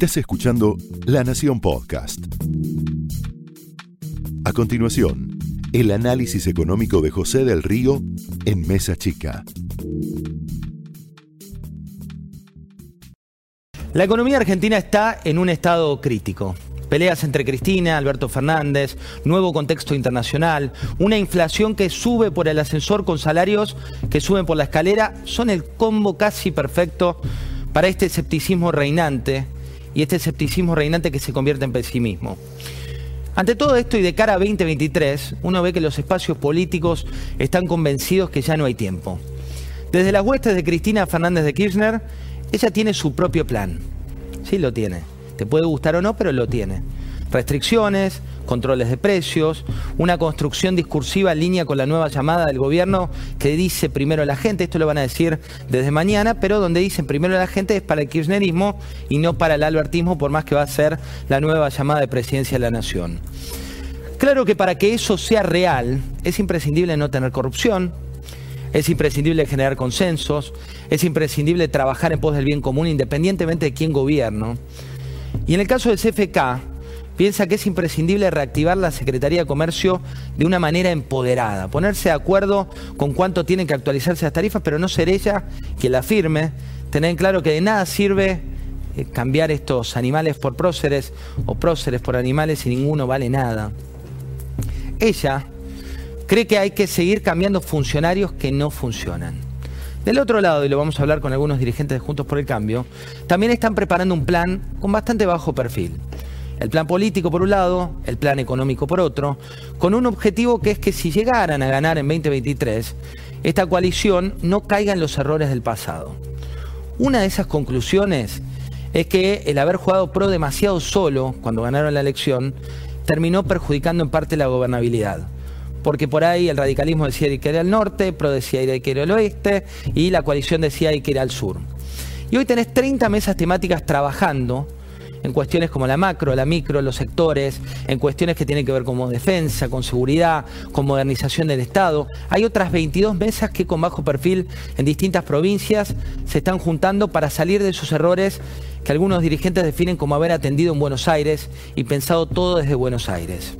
Estás escuchando La Nación Podcast. A continuación, el análisis económico de José del Río en Mesa Chica. La economía argentina está en un estado crítico. Peleas entre Cristina, Alberto Fernández, nuevo contexto internacional, una inflación que sube por el ascensor con salarios que suben por la escalera, son el combo casi perfecto para este escepticismo reinante y este escepticismo reinante que se convierte en pesimismo. Ante todo esto y de cara a 2023, uno ve que los espacios políticos están convencidos que ya no hay tiempo. Desde las huestes de Cristina Fernández de Kirchner, ella tiene su propio plan. Sí, lo tiene te puede gustar o no, pero lo tiene. Restricciones, controles de precios, una construcción discursiva en línea con la nueva llamada del gobierno que dice primero la gente, esto lo van a decir desde mañana, pero donde dicen primero la gente es para el kirchnerismo y no para el albertismo, por más que va a ser la nueva llamada de presidencia de la nación. Claro que para que eso sea real es imprescindible no tener corrupción, es imprescindible generar consensos, es imprescindible trabajar en pos del bien común independientemente de quién gobierno. Y en el caso del CFK, piensa que es imprescindible reactivar la Secretaría de Comercio de una manera empoderada, ponerse de acuerdo con cuánto tienen que actualizarse las tarifas, pero no ser ella quien la firme, tener en claro que de nada sirve eh, cambiar estos animales por próceres o próceres por animales y ninguno vale nada. Ella cree que hay que seguir cambiando funcionarios que no funcionan. Del otro lado, y lo vamos a hablar con algunos dirigentes de Juntos por el Cambio, también están preparando un plan con bastante bajo perfil. El plan político por un lado, el plan económico por otro, con un objetivo que es que si llegaran a ganar en 2023, esta coalición no caiga en los errores del pasado. Una de esas conclusiones es que el haber jugado pro demasiado solo cuando ganaron la elección terminó perjudicando en parte la gobernabilidad porque por ahí el radicalismo decía que era al norte, PRO decía que era al oeste y la coalición decía que era al sur. Y hoy tenés 30 mesas temáticas trabajando en cuestiones como la macro, la micro, los sectores, en cuestiones que tienen que ver con defensa, con seguridad, con modernización del Estado. Hay otras 22 mesas que con bajo perfil en distintas provincias se están juntando para salir de esos errores que algunos dirigentes definen como haber atendido en Buenos Aires y pensado todo desde Buenos Aires.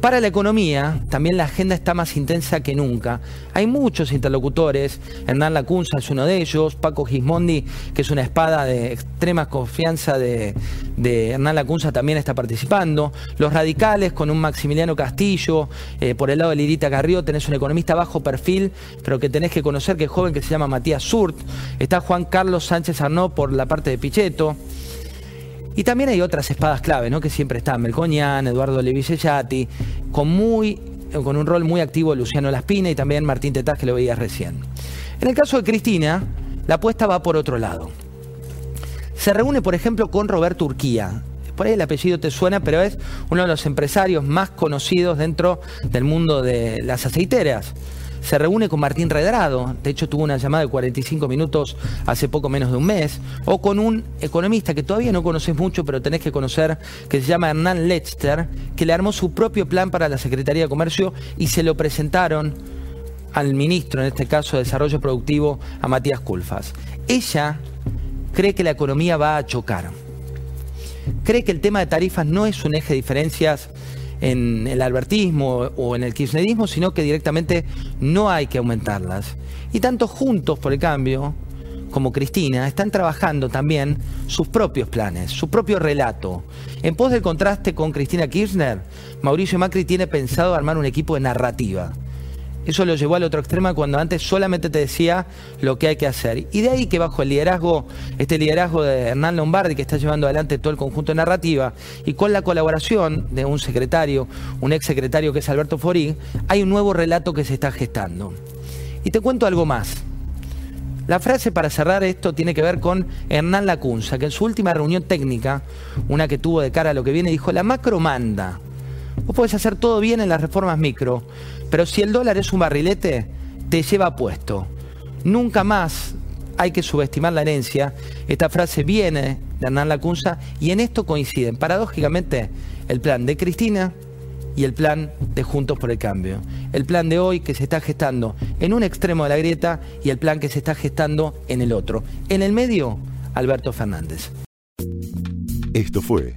Para la economía, también la agenda está más intensa que nunca. Hay muchos interlocutores, Hernán Lacunza es uno de ellos, Paco Gismondi, que es una espada de extrema confianza de, Hernán Lacunza, también está participando. Los radicales, con un Maximiliano Castillo, eh, por el lado de Lirita Carrió, tenés un economista bajo perfil, pero que tenés que conocer, que es joven, que se llama Matías Surt. Está Juan Carlos Sánchez Arnó por la parte de Pichetto. Y también hay otras espadas clave, ¿no? Que siempre están, Melcoñán, Eduardo Levillellati, con muy con un rol muy activo Luciano Laspina y también Martín Tetaz, que lo veías recién. En el caso de Cristina, la apuesta va por otro lado. Se reúne, por ejemplo, con Roberto Urquía. Por ahí el apellido te suena, pero es uno de los empresarios más conocidos dentro del mundo de las aceiteras se reúne con Martín Redrado, de hecho tuvo una llamada de 45 minutos hace poco menos de un mes, o con un economista que todavía no conoces mucho, pero tenés que conocer, que se llama Hernán Lechter, que le armó su propio plan para la Secretaría de Comercio y se lo presentaron al ministro, en este caso de Desarrollo Productivo, a Matías Culfas. Ella cree que la economía va a chocar. Cree que el tema de tarifas no es un eje de diferencias en el albertismo o en el kirchnerismo, sino que directamente no hay que aumentarlas. Y tanto Juntos por el Cambio como Cristina están trabajando también sus propios planes, su propio relato. En pos del contraste con Cristina Kirchner, Mauricio Macri tiene pensado armar un equipo de narrativa. Eso lo llevó al otro extremo cuando antes solamente te decía lo que hay que hacer. Y de ahí que bajo el liderazgo, este liderazgo de Hernán Lombardi, que está llevando adelante todo el conjunto de narrativa, y con la colaboración de un secretario, un ex secretario que es Alberto Forí, hay un nuevo relato que se está gestando. Y te cuento algo más. La frase para cerrar esto tiene que ver con Hernán Lacunza, que en su última reunión técnica, una que tuvo de cara a lo que viene, dijo, la macro manda. Vos podés hacer todo bien en las reformas micro, pero si el dólar es un barrilete, te lleva puesto. Nunca más hay que subestimar la herencia. Esta frase viene de Hernán Lacunza y en esto coinciden, paradójicamente, el plan de Cristina y el plan de Juntos por el Cambio. El plan de hoy que se está gestando en un extremo de la grieta y el plan que se está gestando en el otro. En el medio, Alberto Fernández. Esto fue